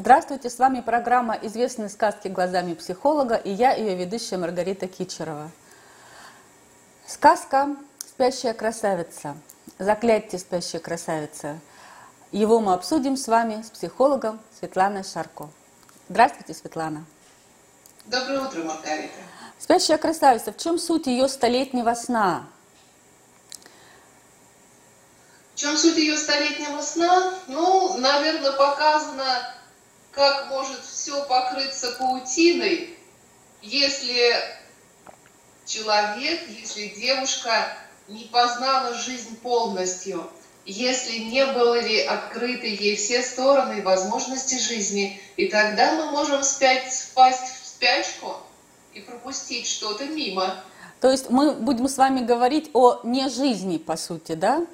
Здравствуйте, с вами программа «Известные сказки глазами психолога» и я, ее ведущая Маргарита Кичерова. Сказка «Спящая красавица». Заклятие «Спящая красавица». Его мы обсудим с вами, с психологом Светланой Шарко. Здравствуйте, Светлана. Доброе утро, Маргарита. «Спящая красавица». В чем суть ее столетнего сна? В чем суть ее столетнего сна? Ну, наверное, показано как может все покрыться паутиной, если человек, если девушка не познала жизнь полностью, если не были открыты ей все стороны и возможности жизни, и тогда мы можем спять, впасть в спячку и пропустить что-то мимо. То есть мы будем с вами говорить о не жизни, по сути, да?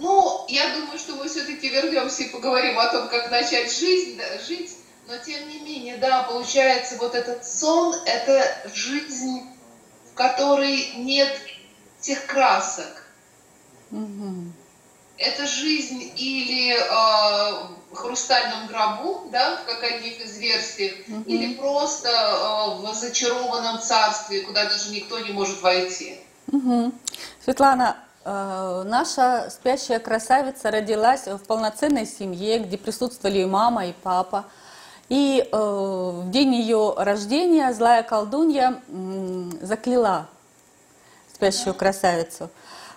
Ну, я думаю, что мы все-таки вернемся и поговорим о том, как начать жизнь, да, жить. Но тем не менее, да, получается, вот этот сон – это жизнь, в которой нет тех красок. Угу. Это жизнь или э, в хрустальном гробу, да, в каких из угу. или просто э, в зачарованном царстве, куда даже никто не может войти. Угу. Светлана, наша спящая красавица родилась в полноценной семье, где присутствовали и мама, и папа. И э, в день ее рождения злая колдунья закляла спящую красавицу.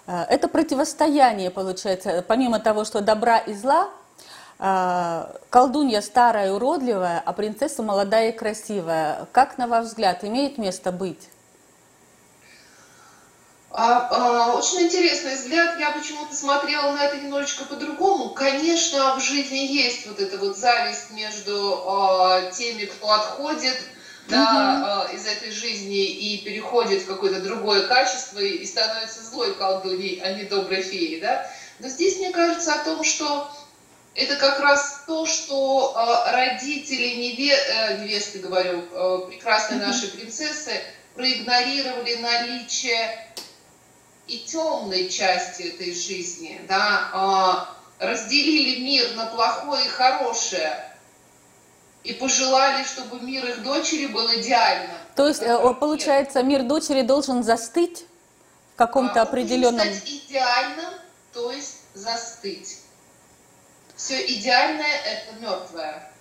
Э, это противостояние получается, помимо того, что добра и зла, колдунья старая и уродливая, а принцесса молодая и красивая. Как, на ваш взгляд, имеет место быть? А, а, очень интересный взгляд. Я почему-то смотрела на это немножечко по-другому. Конечно, в жизни есть вот эта вот зависть между а, теми, кто отходит да, угу. из этой жизни и переходит в какое-то другое качество и становится злой колдуньей, а не доброй феей. Да? Но здесь мне кажется о том, что это как раз то, что э, родители неве, э, невесты, говорю, э, прекрасной нашей принцессы проигнорировали наличие и темной части этой жизни, да, а, разделили мир на плохое и хорошее и пожелали, чтобы мир их дочери был идеальным. То есть, э, получается, мир дочери должен застыть в каком-то а, определенном... стать идеальным, то есть застыть. Все идеальное – это мертвое.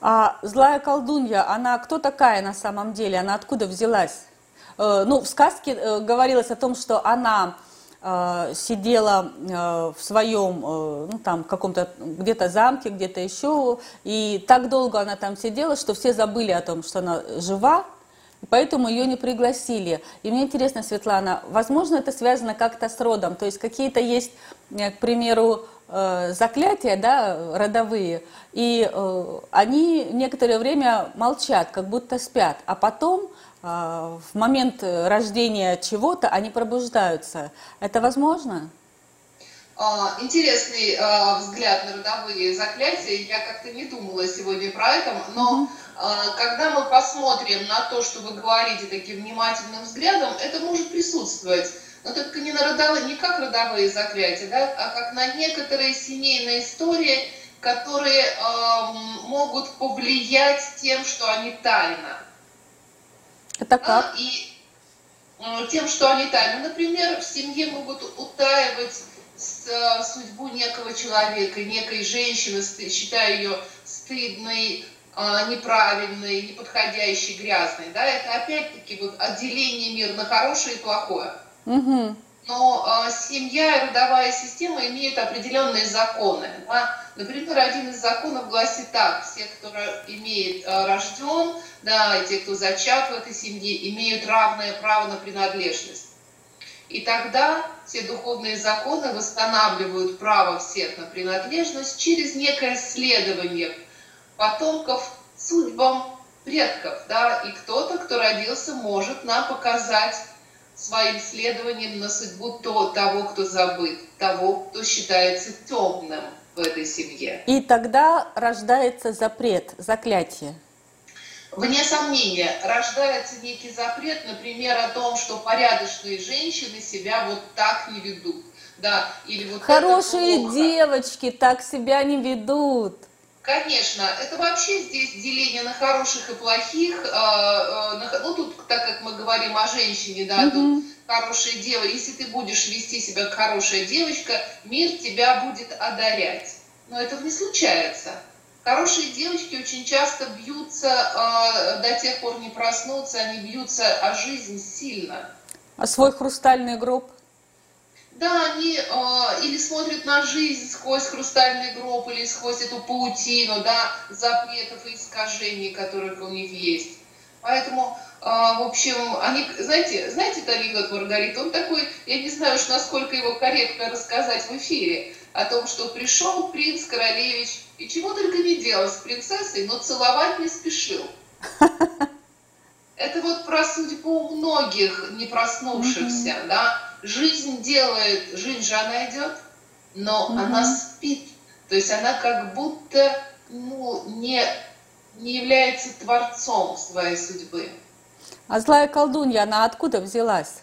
А злая колдунья, она кто такая на самом деле? Она откуда взялась? Э, ну, в сказке э, говорилось о том, что она э, сидела в своем, ну там, каком-то где-то замке, где-то еще, и так долго она там сидела, что все забыли о том, что она жива, и поэтому ее не пригласили. И мне интересно, Светлана, возможно, это связано как-то с родом, то есть какие-то есть, к примеру, заклятия, да, родовые, и они некоторое время молчат, как будто спят, а потом в момент рождения чего-то они пробуждаются. Это возможно? А, интересный а, взгляд на родовые заклятия. Я как-то не думала сегодня про это, но когда мы посмотрим на то, что вы говорите таким внимательным взглядом, это может присутствовать. Но только не, на родовые, не как родовые заклятия, да, а как на некоторые семейные истории, которые э, могут повлиять тем, что они тайна. Это как? И э, тем, что они тайны. Например, в семье могут утаивать э, судьбу некого человека, некой женщины, считая ее стыдной, э, неправильной, неподходящей, грязной. Да? Это опять-таки вот отделение мира на хорошее и плохое. Угу. Но э, семья и родовая система имеют определенные законы. Да? Например, один из законов гласит так, все, кто имеет э, рожден, да, и те, кто зачат в этой семье, имеют равное право на принадлежность. И тогда все духовные законы восстанавливают право всех на принадлежность через некое следование потомков судьбам предков. Да? И кто-то, кто родился, может нам показать своим следованием на судьбу то, того, кто забыт, того, кто считается темным в этой семье. И тогда рождается запрет, заклятие. Вне сомнения, рождается некий запрет, например, о том, что порядочные женщины себя вот так не ведут. Да, или вот Хорошие девочки так себя не ведут. Конечно, это вообще здесь деление на хороших и плохих. Э, э, ну, тут, так как мы говорим о женщине, да, тут хорошая дева. Если ты будешь вести себя как хорошая девочка, мир тебя будет одарять. Но этого не случается. Хорошие девочки очень часто бьются, э, до тех пор не проснутся, они бьются о жизнь сильно. А свой хрустальный гроб? Да, они э, или смотрят на жизнь сквозь хрустальный гроб, или сквозь эту паутину, да, запретов и искажений, которые у них есть. Поэтому, э, в общем, они, знаете, знаете этот анекдот Маргарита, он такой, я не знаю уж, насколько его корректно рассказать в эфире, о том, что пришел принц Королевич и чего только не делал с принцессой, но целовать не спешил. Это вот про судьбу многих не проснувшихся, mm-hmm. да. Жизнь делает, жизнь же она идет, но mm-hmm. она спит. То есть она как будто ну, не, не является творцом своей судьбы. А злая колдунья, она откуда взялась?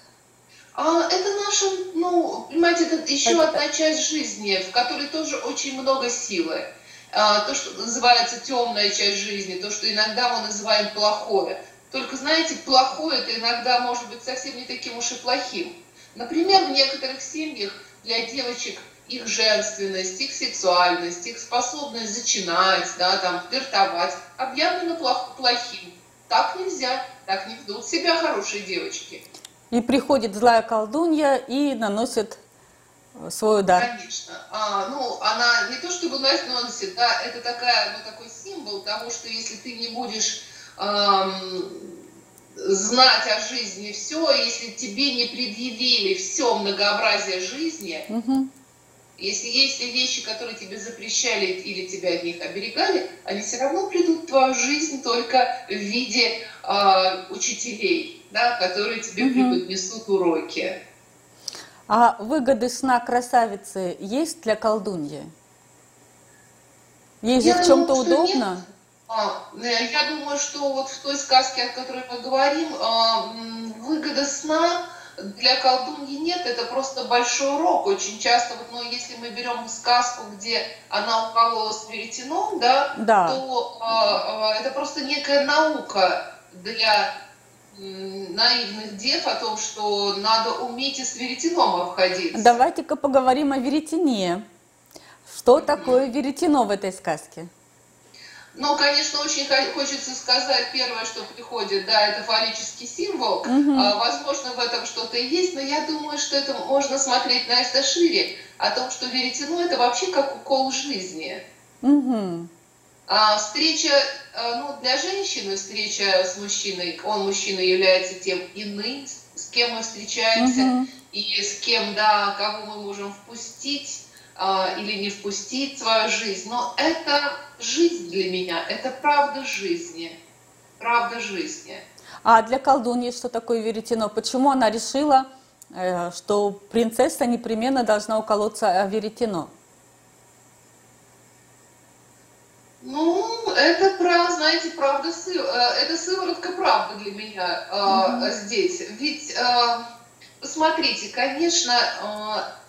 А, это наша, ну, понимаете, это еще это... одна часть жизни, в которой тоже очень много силы. А, то, что называется темная часть жизни, то, что иногда мы называем плохое. Только, знаете, плохое это иногда может быть совсем не таким уж и плохим. Например, в некоторых семьях для девочек их женственность, их сексуальность, их способность зачинать, да, там, флиртовать объявлено плохим. Так нельзя, так не ведут себя хорошие девочки. И приходит злая колдунья и наносит э, свой удар. Конечно. А, ну, она не то чтобы наносит, да, это такая, ну, такой символ того, что если ты не будешь эм, знать о жизни все, если тебе не предъявили все многообразие жизни, угу. Если есть вещи, которые тебе запрещали или тебя от них оберегали, они все равно придут в твою жизнь только в виде э, учителей да, которые тебе угу. преподнесут уроки. А выгоды сна красавицы есть для колдуньи? Ей же в чем-то удобно? Нет. А, э, я думаю, что вот в той сказке, о которой мы говорим, а, выгода сна для колдуньи нет, это просто большой урок. Очень часто, вот, ну, если мы берем сказку, где она укололась веретеном, да, да. то а, это просто некая наука для наивных дев о том, что надо уметь и с веретеном обходиться. Давайте-ка поговорим о веретене. Что mm-hmm. такое веретено в этой сказке? Ну, конечно, очень хочется сказать первое, что приходит, да, это фаллический символ. Угу. А, возможно, в этом что-то есть, но я думаю, что это можно смотреть на это шире, о том, что веретено это вообще как укол жизни. Угу. А встреча, э, ну, для женщины встреча с мужчиной, он, мужчина, является тем иным, с кем мы встречаемся, угу. и с кем, да, кого мы можем впустить или не впустить свою жизнь. Но это жизнь для меня, это правда жизни, правда жизни. А для колдуньи что такое веретено? Почему она решила, э, что принцесса непременно должна уколоться веретено? Ну, это про, знаете, правда. Э, это сыворотка правды для меня mm-hmm. здесь. Ведь, посмотрите, конечно,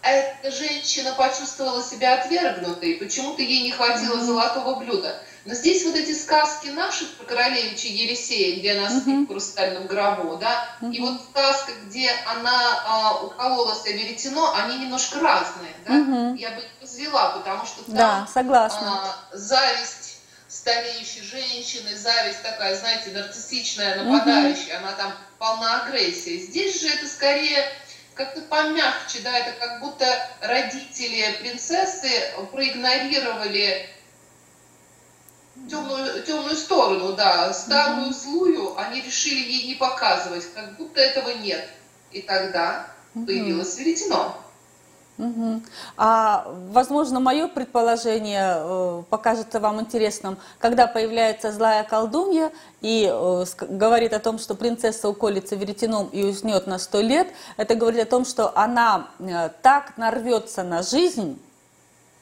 э, эта женщина почувствовала себя отвергнутой, почему-то ей не хватило mm-hmm. золотого блюда. Но здесь вот эти сказки наши про королевича Елисея, где она спит mm-hmm. в хрустальном гробу, да, mm-hmm. и вот сказка, где она э, укололась о веретено, они немножко разные, да, mm-hmm. я бы их развела, потому что там да, согласна. Э, зависть стареющей женщины, зависть такая, знаете, нарциссичная, нападающая, угу. она там полна агрессии. Здесь же это скорее как-то помягче, да, это как будто родители принцессы проигнорировали темную, темную сторону, да, старую злую, они решили ей не показывать, как будто этого нет. И тогда появилось веретено. Угу. А, возможно, мое предположение э, покажется вам интересным. Когда появляется злая колдунья и э, говорит о том, что принцесса уколется веретеном и уснет на сто лет, это говорит о том, что она э, так нарвется на жизнь,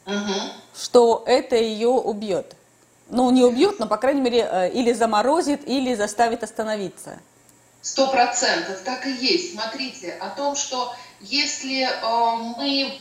угу. что это ее убьет. Ну, не убьет, но, по крайней мере, э, или заморозит, или заставит остановиться. Сто процентов, так и есть. Смотрите, о том, что если э, мы,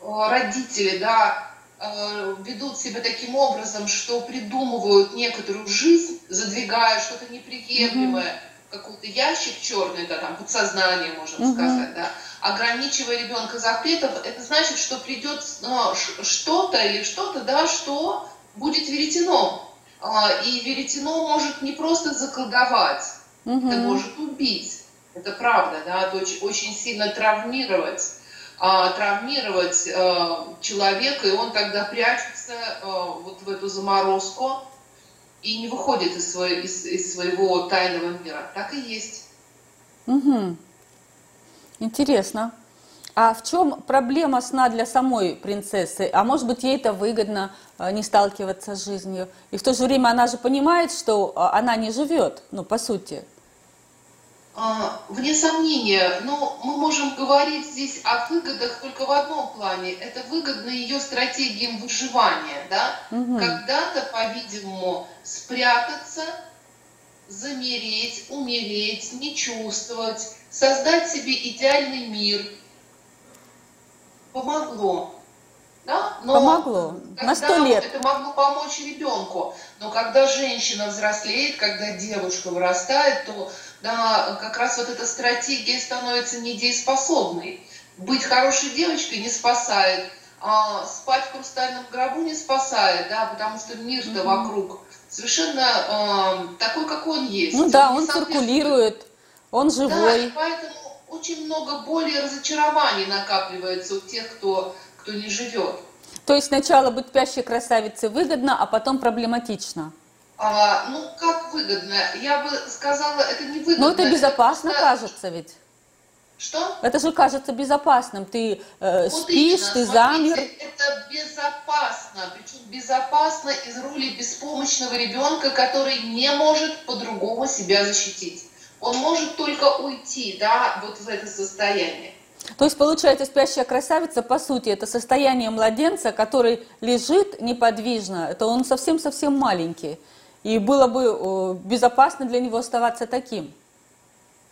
э, родители, да, э, ведут себя таким образом, что придумывают некоторую жизнь, задвигая что-то неприемлемое, mm-hmm. какой-то ящик черный, да, там, подсознание, можем mm-hmm. сказать, да, ограничивая ребенка запретов, это значит, что придет ну, что-то или что-то, да, что будет веретено. А, и веретено может не просто заколдовать, mm-hmm. это может убить. Это правда, да, очень, сильно травмировать а, травмировать а, человека, и он тогда прячется а, вот в эту заморозку и не выходит из, своей, из, из своего тайного мира. Так и есть. Угу. Интересно. А в чем проблема сна для самой принцессы? А может быть, ей это выгодно не сталкиваться с жизнью? И в то же время она же понимает, что она не живет, ну, по сути. А, вне сомнения, но мы можем говорить здесь о выгодах только в одном плане. Это выгодно ее стратегиям выживания. Да? Угу. Когда-то, по-видимому, спрятаться, замереть, умереть, не чувствовать, создать себе идеальный мир помогло. Да? Но Помогло. На сто лет. Это могло помочь ребенку. Но когда женщина взрослеет, когда девушка вырастает, то да, как раз вот эта стратегия становится недееспособной. Быть хорошей девочкой не спасает, а спать в хрустальном гробу не спасает, да, потому что мир-то mm-hmm. вокруг совершенно э, такой, какой он есть. Ну да, он, он циркулирует, он живой. Да, и поэтому очень много боли и разочарований накапливается у тех, кто, кто не живет. То есть сначала быть спящей красавицей выгодно, а потом проблематично. А, ну, как выгодно? Я бы сказала, это не выгодно. Но это безопасно это... кажется ведь. Что? Это же кажется безопасным. Ты э, спишь, ты замер. Это безопасно. Причем безопасно из роли беспомощного ребенка, который не может по-другому себя защитить. Он может только уйти, да, вот в это состояние. То есть, получается, спящая красавица, по сути, это состояние младенца, который лежит неподвижно. Это он совсем-совсем маленький. И было бы безопасно для него оставаться таким.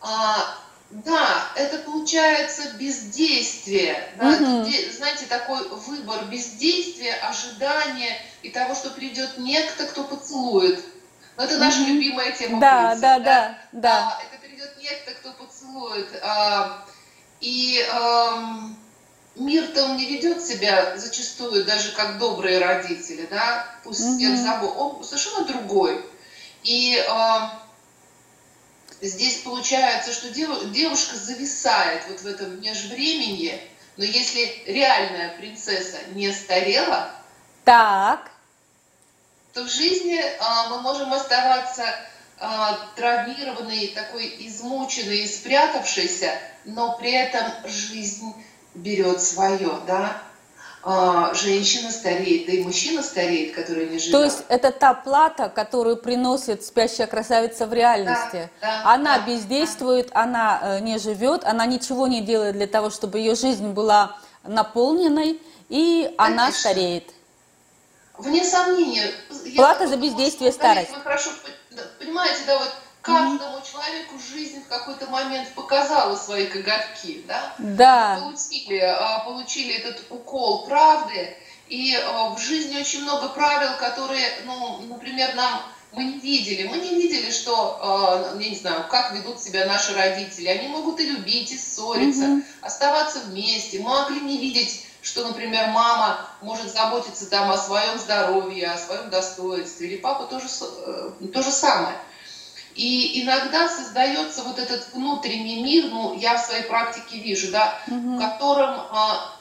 А, да, это получается бездействие. Да? Угу. знаете, такой выбор бездействия, ожидания и того, что придет некто, кто поцелует. Но это наша угу. любимая тема. Да, принца, да, да, да, да. А, это придет некто, кто поцелует. А, и эм, мир-то он не ведет себя зачастую даже как добрые родители, да, пусть mm-hmm. всех забыл, он совершенно другой. И э, здесь получается, что дев, девушка зависает вот в этом межвременье, но если реальная принцесса не старела, так. то в жизни э, мы можем оставаться э, травмированной, такой измученной и спрятавшейся, но при этом жизнь берет свое, да, а, женщина стареет, да и мужчина стареет, который не живет. То есть это та плата, которую приносит спящая красавица в реальности. Да, да, она да, бездействует, да. она э, не живет, она ничего не делает для того, чтобы ее жизнь была наполненной, и Конечно. она стареет. Вне сомнения. Плата за бездействие старость. Вы хорошо понимаете, да, вот каждому человеку жизнь в какой-то момент показала свои коготки, да? Да. получили, а, получили этот укол правды, и а, в жизни очень много правил, которые, ну, например, нам мы не видели. Мы не видели, что, а, я не знаю, как ведут себя наши родители. Они могут и любить, и ссориться, угу. оставаться вместе. Мы могли не видеть, что, например, мама может заботиться там о своем здоровье, о своем достоинстве, или папа тоже, э, то же самое. И иногда создается вот этот внутренний мир, ну, я в своей практике вижу, да, угу. в котором а,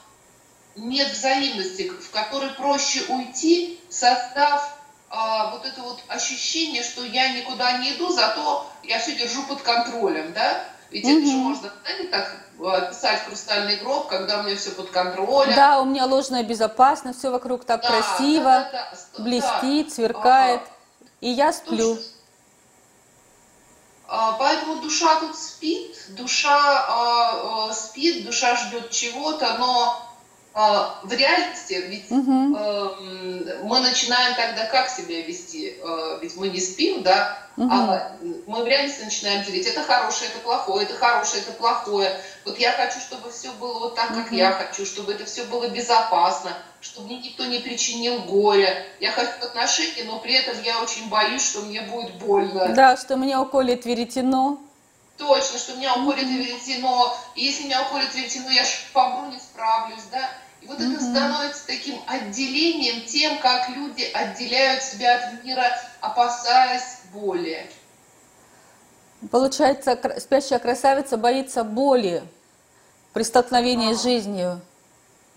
нет взаимности, в который проще уйти, создав а, вот это вот ощущение, что я никуда не иду, зато я все держу под контролем, да? Ведь угу. это же можно, знаете, так а, писать хрустальный гроб, когда у меня все под контролем. Да, у меня ложная безопасность, все вокруг так да, красиво, да, да, да, блестит, да. сверкает, ага. и я сплю. А, поэтому душа тут спит, душа э, спит, душа ждет чего-то, но А, в реальности ведь угу. мы начинаем тогда как себя вести? Э, ведь мы не спим, да? Угу. А мы в реальности начинаем делить. Это хорошее, это плохое, это хорошее, это плохое. Вот я хочу, чтобы все было вот так, как угу. я хочу, чтобы это все было безопасно, чтобы мне никто не причинил горя. Я хочу отношения, но при этом я очень боюсь, что мне будет больно. Да, что меня уколет веретено. Точно, что меня уколет веретено. И если меня уколет веретено, я же помру, не справлюсь, да? И вот это становится таким отделением тем, как люди отделяют себя от мира, опасаясь боли. Получается, спящая красавица боится боли при столкновении а, с жизнью.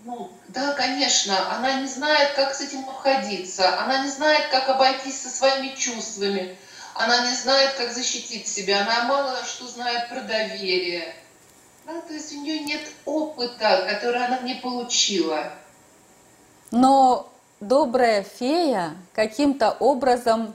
Ну, да, конечно. Она не знает, как с этим обходиться. Она не знает, как обойтись со своими чувствами. Она не знает, как защитить себя. Она мало что знает про доверие. Да, то есть у нее нет опыта, который она не получила. Но добрая фея каким-то образом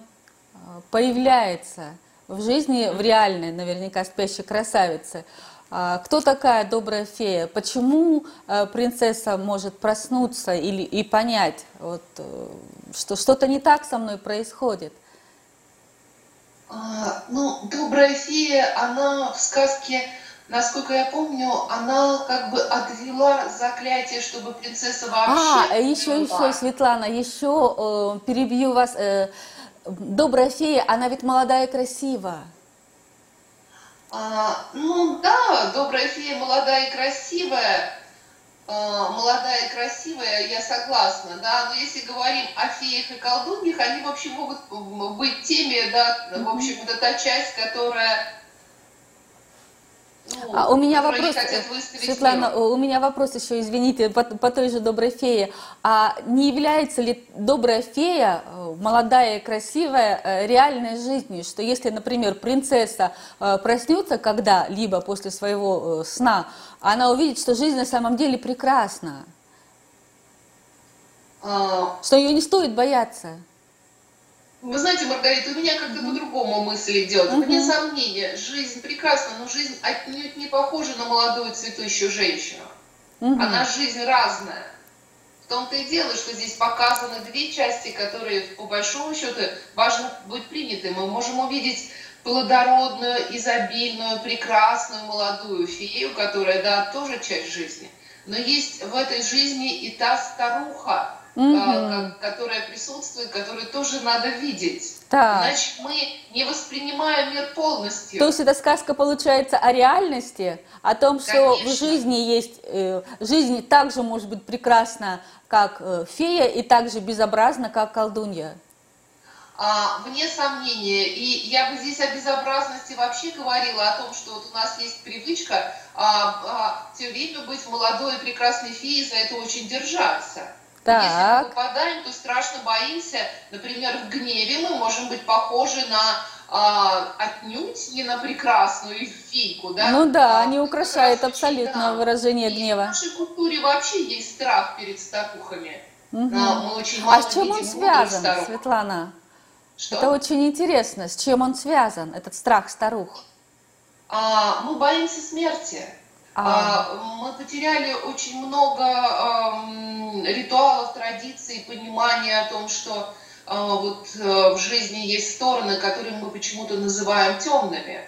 а, появляется в жизни, в реальной, наверняка, спящей красавице. А, кто такая добрая фея? Почему а, принцесса может проснуться или, и понять, вот, э, что что-то не так со мной происходит? А, ну, добрая фея, она в сказке насколько я помню, она как бы отвела заклятие, чтобы принцесса вообще... А, еще, еще, Светлана, еще э, перебью вас. Э, добрая фея, она ведь молодая и красивая. А, ну да, добрая фея молодая и красивая. А, молодая и красивая, я согласна, да, но если говорим о феях и колдуньях, они вообще могут быть теми, да, в общем, это та часть, которая ну, а у меня вопрос, Светлана, мир. у меня вопрос еще, извините, по, по той же доброй фее. А не является ли добрая фея, э, молодая и красивая, э, реальной жизнью? Что если, например, принцесса э, проснется когда-либо после своего сна, она увидит, что жизнь на самом деле прекрасна, а... что ее не стоит бояться? Вы знаете, Маргарита, у меня как-то по-другому мысль идет. Угу. Вне сомнения, жизнь прекрасна, но жизнь отнюдь не похожа на молодую цветущую женщину. Угу. Она жизнь разная. В том-то и дело, что здесь показаны две части, которые, по большому счету, важно быть приняты. Мы можем увидеть плодородную, изобильную, прекрасную молодую фею, которая, да, тоже часть жизни. Но есть в этой жизни и та старуха, угу. которая присутствует, которую тоже надо видеть. Так. Иначе мы не воспринимаем мир полностью. То есть эта сказка получается о реальности, о том, что Конечно. в жизни есть, э, жизнь также может быть прекрасна, как э, фея, и также безобразна, как колдунья. А, вне сомнения. И я бы здесь о безобразности вообще говорила, о том, что вот у нас есть привычка а, а, все время быть молодой и прекрасной феей, за это очень держаться. Так. Если мы попадаем, то страшно боимся. Например, в гневе мы можем быть похожи на а, отнюдь не на прекрасную фейку, да? Ну да, а, они украшают абсолютно да. выражение и гнева. В нашей культуре вообще есть страх перед старухами. Угу. мы очень а с чем он связан, Светлана? Что? Это очень интересно. С чем он связан, этот страх старух? А, мы боимся смерти. А... а мы потеряли очень много ритуалов, традиций, понимания о том, что а, вот э, в жизни есть стороны, которые мы почему-то называем темными.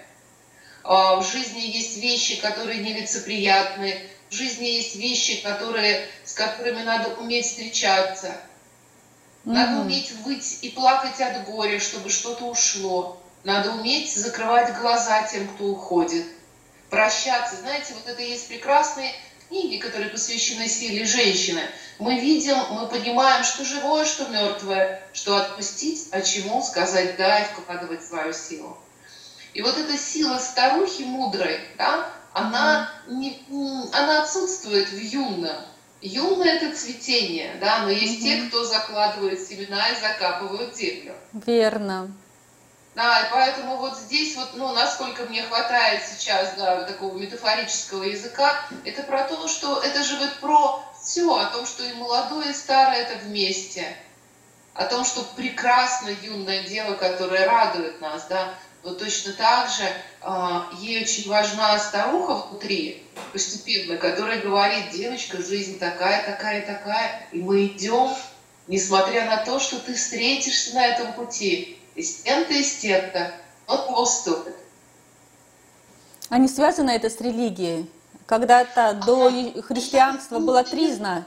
А, в жизни есть вещи, которые нелицеприятны. В жизни есть вещи, которые, с которыми надо уметь встречаться. Надо mm-hmm. уметь выть и плакать от горя, чтобы что-то ушло. Надо уметь закрывать глаза тем, кто уходит прощаться. Знаете, вот это есть прекрасные книги, которые посвящены силе женщины. Мы видим, мы понимаем, что живое, что мертвое, что отпустить, а чему сказать «да» и вкладывать свою силу. И вот эта сила старухи мудрой, да, она, не, она отсутствует в юном. Юное – это цветение, да, но есть угу. те, кто закладывает семена и закапывают землю. Верно. Да, и поэтому вот здесь вот, ну, насколько мне хватает сейчас, да, такого метафорического языка, это про то, что это же вот про все, о том, что и молодое, и старое это вместе, о том, что прекрасно юное дело, которое радует нас, да, вот точно так же а, ей очень важна старуха внутри, постепенно, которая говорит, девочка, жизнь такая, такая, такая, и мы идем, несмотря на то, что ты встретишься на этом пути, и с тем-то, и с тем-то, но того стоит. А не связано это с религией? Когда-то до христианства было тризна.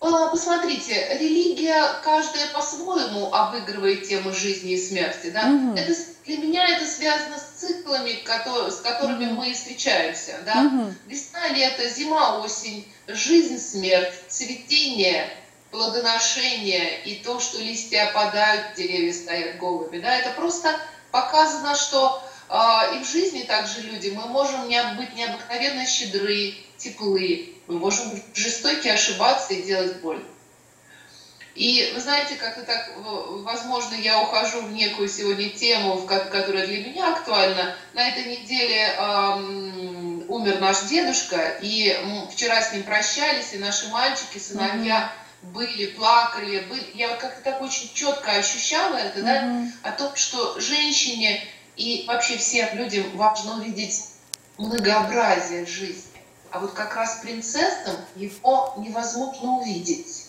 А, посмотрите, религия каждая по-своему обыгрывает тему жизни и смерти. Да? Угу. Это, для меня это связано с циклами, которые, с которыми угу. мы встречаемся. Да? Угу. Весна, лето, зима, осень, жизнь, смерть, цветение, плодоношение и то, что листья опадают, деревья стоят голыми. Да? Это просто показано, что а, и в жизни также люди, мы можем быть необыкновенно щедры, теплы, мы можем жестоки, ошибаться и делать боль. И вы знаете, как-то так, возможно, я ухожу в некую сегодня тему, которая для меня актуальна. На этой неделе эм, умер наш дедушка, и вчера с ним прощались, и наши мальчики, сыновья. Были, плакали. Были. Я как-то так очень четко ощущала это, mm-hmm. да, о том, что женщине и вообще всем людям важно увидеть многообразие жизни. А вот как раз принцессам его невозможно увидеть.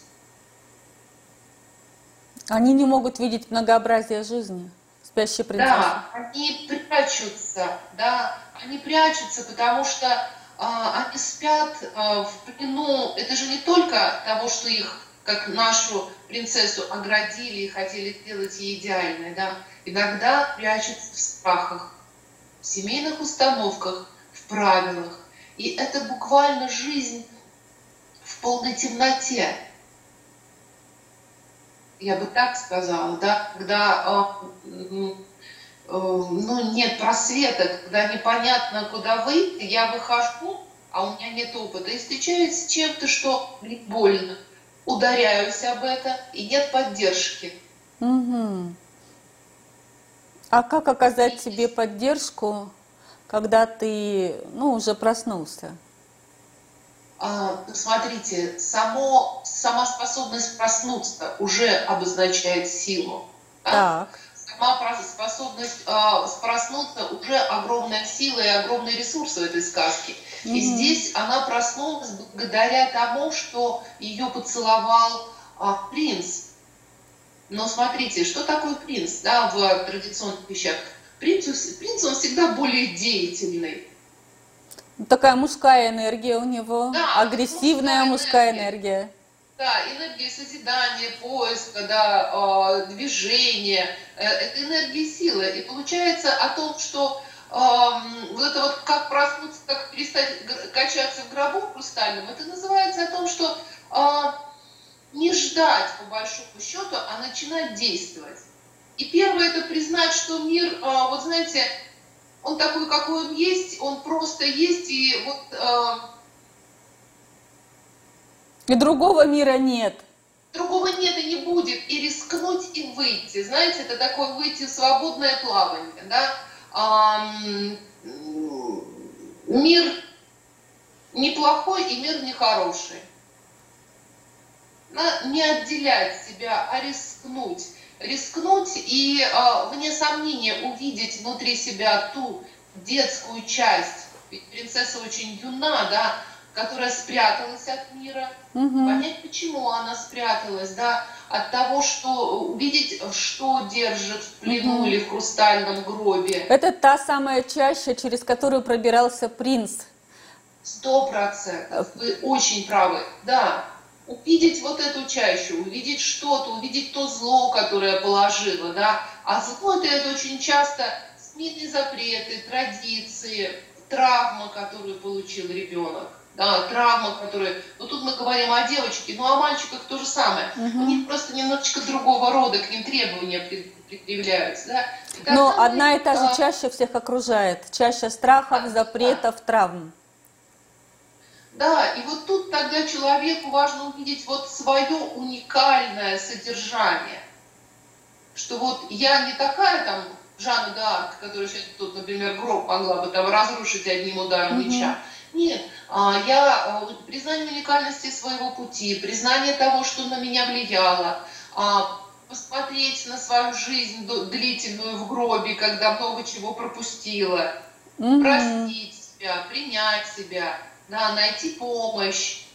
Они не могут видеть многообразие жизни, спящие принцессы. Да, они прячутся, да, они прячутся, потому что они спят э, в плену. Это же не только того, что их, как нашу принцессу, оградили и хотели сделать ей идеальной, да. Иногда прячутся в страхах, в семейных установках, в правилах, и это буквально жизнь в полной темноте. Я бы так сказала, да, когда э, ну, нет просвета, когда непонятно, куда выйти, я выхожу, а у меня нет опыта, и встречаюсь с чем-то, что больно, ударяюсь об это, и нет поддержки. Угу. А как оказать себе поддержку когда ты ну, уже проснулся? А, смотрите, само, сама способность проснуться уже обозначает силу. Да? Сама способность а, проснуться уже огромная сила и огромные ресурсы в этой сказке. Mm-hmm. И здесь она проснулась благодаря тому, что ее поцеловал а, принц. Но смотрите, что такое принц да, в традиционных вещах? Принц, принц он всегда более деятельный. Такая мужская энергия у него, да, агрессивная мужская, мужская энергия. энергия. Да, энергия созидания, поиска, да, э, движения, э, это энергия силы. И получается о том, что вот это вот как проснуться, как перестать качаться в гробу хрустальном, это называется о том, что э, не ждать по большому счету, а начинать действовать. И первое это признать, что мир, а, вот знаете, он такой, какой он есть, он просто есть, и вот... А, и другого мира нет. Другого нет и не будет. И рискнуть, и выйти. Знаете, это такое выйти в свободное плавание, да? А, мир неплохой и мир нехороший. Не отделять себя, а рискнуть рискнуть и, э, вне сомнения, увидеть внутри себя ту детскую часть, ведь принцесса очень юна, да, которая спряталась от мира, угу. понять, почему она спряталась, да, от того, что увидеть, что держит в плену угу. или в хрустальном гробе. Это та самая чаща, через которую пробирался принц. Сто процентов. Вы очень правы. Да, увидеть вот эту чащу, увидеть что-то, увидеть то зло, которое положило, да. А зло это, это очень часто семейные запреты, традиции, травма, которую получил ребенок. Да, травма, которая... Ну, тут мы говорим о девочке, ну, о мальчиках то же самое. Угу. У них просто немножечко другого рода, к ним требования предъявляются, да. Но одна и та же чаще всех окружает. Чаще страхов, запретов, да. травм. Да, и вот тут тогда человеку важно увидеть вот свое уникальное содержание. Что вот я не такая там Жанна д'Арк, которая сейчас тут, например, гроб могла бы там разрушить одним ударом mm-hmm. меча. Нет, а, я а, признание уникальности своего пути, признание того, что на меня влияло, а, посмотреть на свою жизнь длительную в гробе, когда много чего пропустила, угу. простить себя, принять себя, да, найти помощь.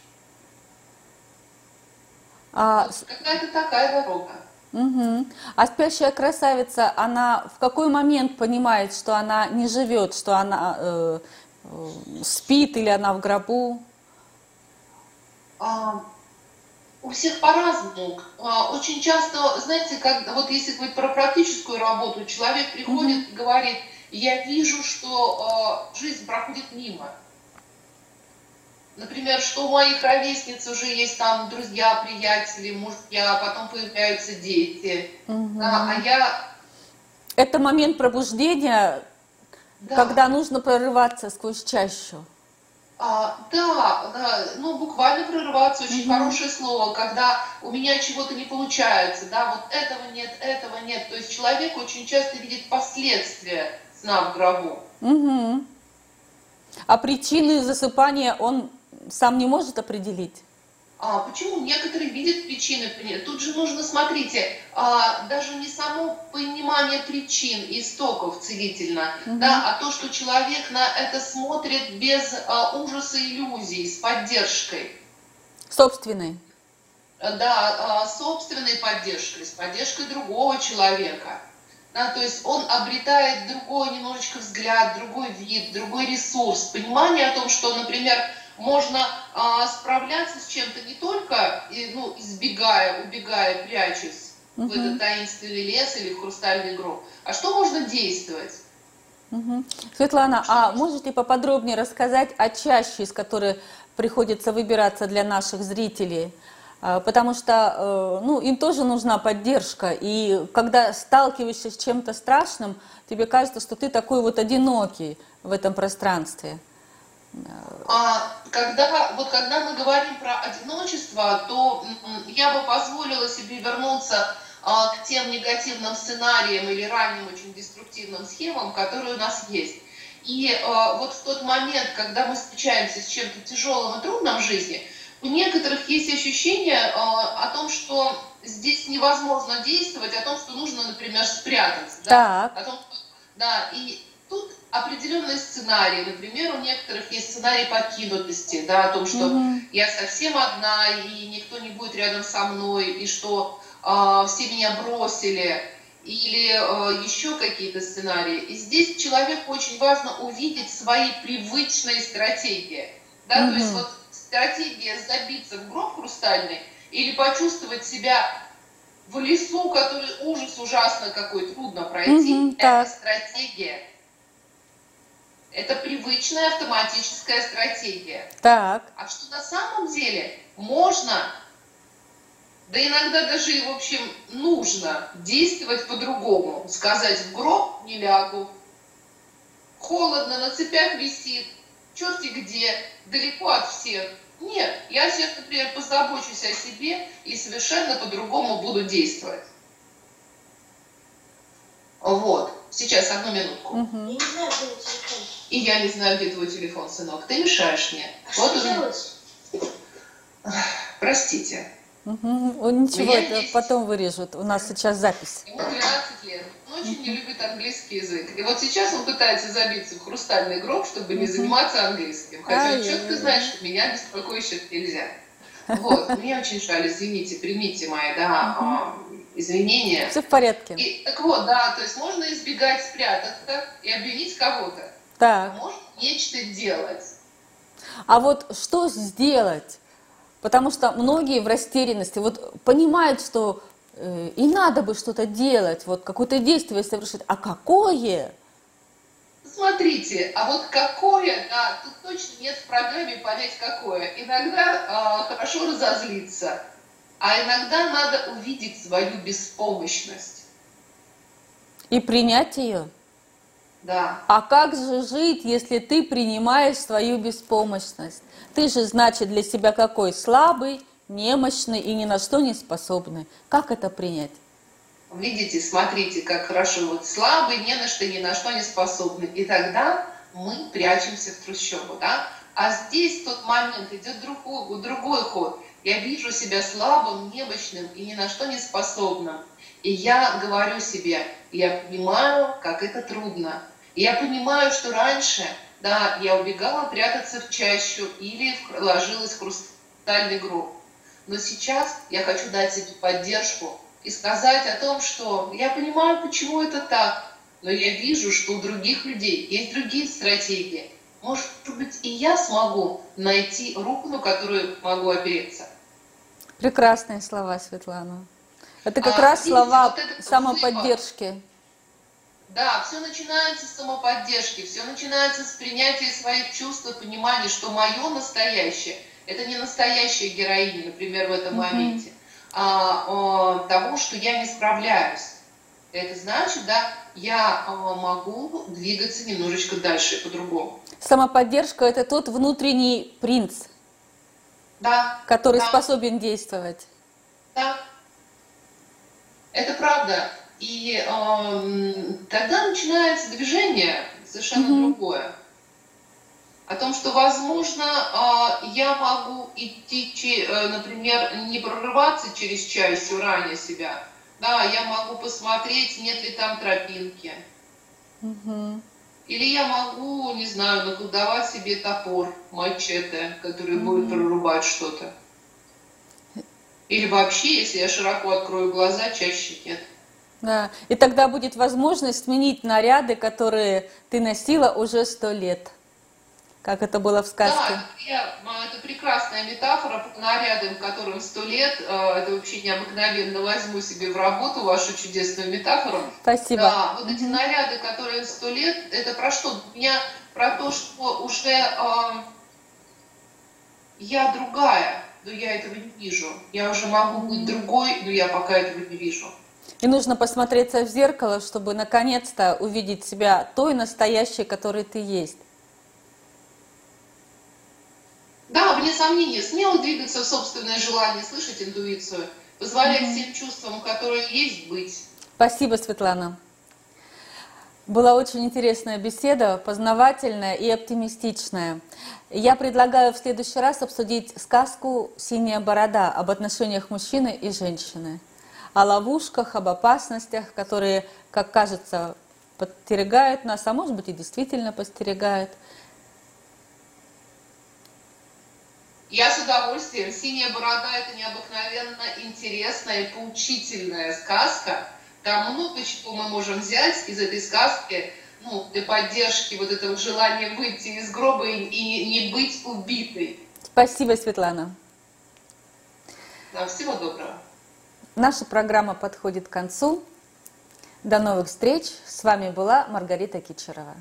А... Какая-то такая дорога. Угу. А спящая красавица, она в какой момент понимает, что она не живет, что она э, э, спит или она в гробу? А, у всех по-разному. А, очень часто, знаете, как, вот если говорить про практическую работу, человек приходит угу. и говорит, я вижу, что э, жизнь проходит мимо. Например, что у моих ровесниц уже есть там друзья, приятели, мужья, потом появляются дети. Угу. Да, а я... Это момент пробуждения, да. когда нужно прорываться сквозь чащу. А, да, да, ну буквально прорываться очень mm хорошее слово, когда у меня чего-то не получается, да, вот этого нет, этого нет. То есть человек очень часто видит последствия сна в гробу. Угу. А причины засыпания он сам не может определить? А, почему? Некоторые видят причины. Тут же нужно, смотрите, а, даже не само понимание причин, истоков целительно, угу. да, а то, что человек на это смотрит без а, ужаса иллюзий, с поддержкой. Собственной. Да, а, собственной поддержкой, с поддержкой другого человека. Да, то есть он обретает другой немножечко взгляд, другой вид, другой ресурс, понимание о том, что, например, можно а, справляться с чем-то не только, ну, избегая, убегая, прячась угу. в этот таинственный лес или в хрустальный гроб, а что можно действовать? Угу. Светлана, что а можете поподробнее рассказать о чаще, из которой приходится выбираться для наших зрителей? А, потому что э, ну, им тоже нужна поддержка. И когда сталкиваешься с чем-то страшным, тебе кажется, что ты такой вот одинокий в этом пространстве. А когда, вот когда мы говорим про одиночество, то я бы позволила себе вернуться а, к тем негативным сценариям или ранним очень деструктивным схемам, которые у нас есть. И а, вот в тот момент, когда мы встречаемся с чем-то тяжелым и трудным в жизни, у некоторых есть ощущение а, о том, что здесь невозможно действовать, о том, что нужно, например, спрятаться. Да? О том, да, и определенные сценарии. Например, у некоторых есть сценарий покинутости, да, о том, что угу. я совсем одна, и никто не будет рядом со мной, и что э, все меня бросили, или э, еще какие-то сценарии. И здесь человеку очень важно увидеть свои привычные стратегии. Да, угу. то есть вот стратегия забиться в гроб хрустальный или почувствовать себя в лесу, который ужас ужасно какой, трудно пройти, угу, это так. стратегия. Это привычная автоматическая стратегия. Так. А что на самом деле можно, да иногда даже и, в общем, нужно действовать по-другому. Сказать, в гроб не лягу, холодно, на цепях висит, черти где, далеко от всех. Нет, я сейчас, например, позабочусь о себе и совершенно по-другому буду действовать. Вот. Сейчас, одну минутку. Угу. Я не знаю, где твой телефон. И я не знаю, где твой телефон, сынок. Ты мешаешь мне. А вот что он... делать? Простите. Угу. Ничего, это есть... потом вырежут. У нас сейчас запись. Ему 12 лет. Он очень не любит английский язык. И вот сейчас он пытается забиться в хрустальный гроб, чтобы не заниматься английским. Хотя он четко знает, что меня беспокоить нельзя. Вот, мне очень жаль, извините, примите мои, да, извинения. Все в порядке. И, так вот, да, то есть можно избегать спрятаться и обвинить кого-то. Так. Можно нечто делать. А вот что сделать? Потому что многие в растерянности вот понимают, что э, и надо бы что-то делать, вот какое-то действие совершить. А какое? Смотрите, а вот какое, да, тут точно нет в программе понять какое. Иногда э, хорошо разозлиться, а иногда надо увидеть свою беспомощность. И принять ее? Да. А как же жить, если ты принимаешь свою беспомощность? Ты же, значит, для себя какой? Слабый, немощный и ни на что не способный. Как это принять? Видите, смотрите, как хорошо. Вот слабый, не на что, ни на что не способный. И тогда мы прячемся в трущобу, да? А здесь в тот момент идет другой, другой ход. Я вижу себя слабым, немощным и ни на что не способным. И я говорю себе, я понимаю, как это трудно. И я понимаю, что раньше, да, я убегала прятаться в чащу или ложилась в хрустальный гроб. Но сейчас я хочу дать себе поддержку и сказать о том, что я понимаю, почему это так, но я вижу, что у других людей есть другие стратегии. Может быть, и я смогу найти руку, на которую могу опереться. Прекрасные слова, Светлана. Это как а, раз видите, слова вот самоподдержки. Да, все начинается с самоподдержки, все начинается с принятия своих чувств и понимания, что мое настоящее – это не настоящая героиня, например, в этом mm-hmm. моменте, а, а, того, что я не справляюсь. Это значит, да, я а, могу двигаться немножечко дальше, по-другому. Самоподдержка – это тот внутренний принц, да, который да. способен действовать. Да, это правда. И э, тогда начинается движение совершенно mm-hmm. другое. О том, что, возможно, э, я могу идти, э, например, не прорываться через чащу ранее себя. Да, я могу посмотреть, нет ли там тропинки. Mm-hmm. Или я могу, не знаю, наколдовать себе топор, мачете, который mm-hmm. будет прорубать что-то. Или вообще, если я широко открою глаза, чаще нет. Да, и тогда будет возможность сменить наряды, которые ты носила уже сто лет, как это было в сказке. Да, я, это прекрасная метафора по нарядам, которым сто лет. Э, это вообще необыкновенно. Возьму себе в работу вашу чудесную метафору. Спасибо. Да, вот эти наряды, которые сто лет, это про что? У меня про то, что уже э, я другая но я этого не вижу. Я уже могу быть другой, но я пока этого не вижу. И нужно посмотреться в зеркало, чтобы наконец-то увидеть себя той настоящей, которой ты есть. Да, вне сомнения, смело двигаться в собственное желание, слышать интуицию, позволять mm-hmm. всем чувствам, которые есть, быть. Спасибо, Светлана. Была очень интересная беседа, познавательная и оптимистичная. Я предлагаю в следующий раз обсудить сказку «Синяя борода» об отношениях мужчины и женщины, о ловушках, об опасностях, которые, как кажется, подстерегают нас, а может быть и действительно подстерегают. Я с удовольствием. «Синяя борода» – это необыкновенно интересная и поучительная сказка – там много чего мы можем взять из этой сказки, ну, для поддержки вот этого желания выйти из гроба и, и не быть убитой. Спасибо, Светлана. Да, всего доброго. Наша программа подходит к концу. До новых встреч. С вами была Маргарита Кичерова.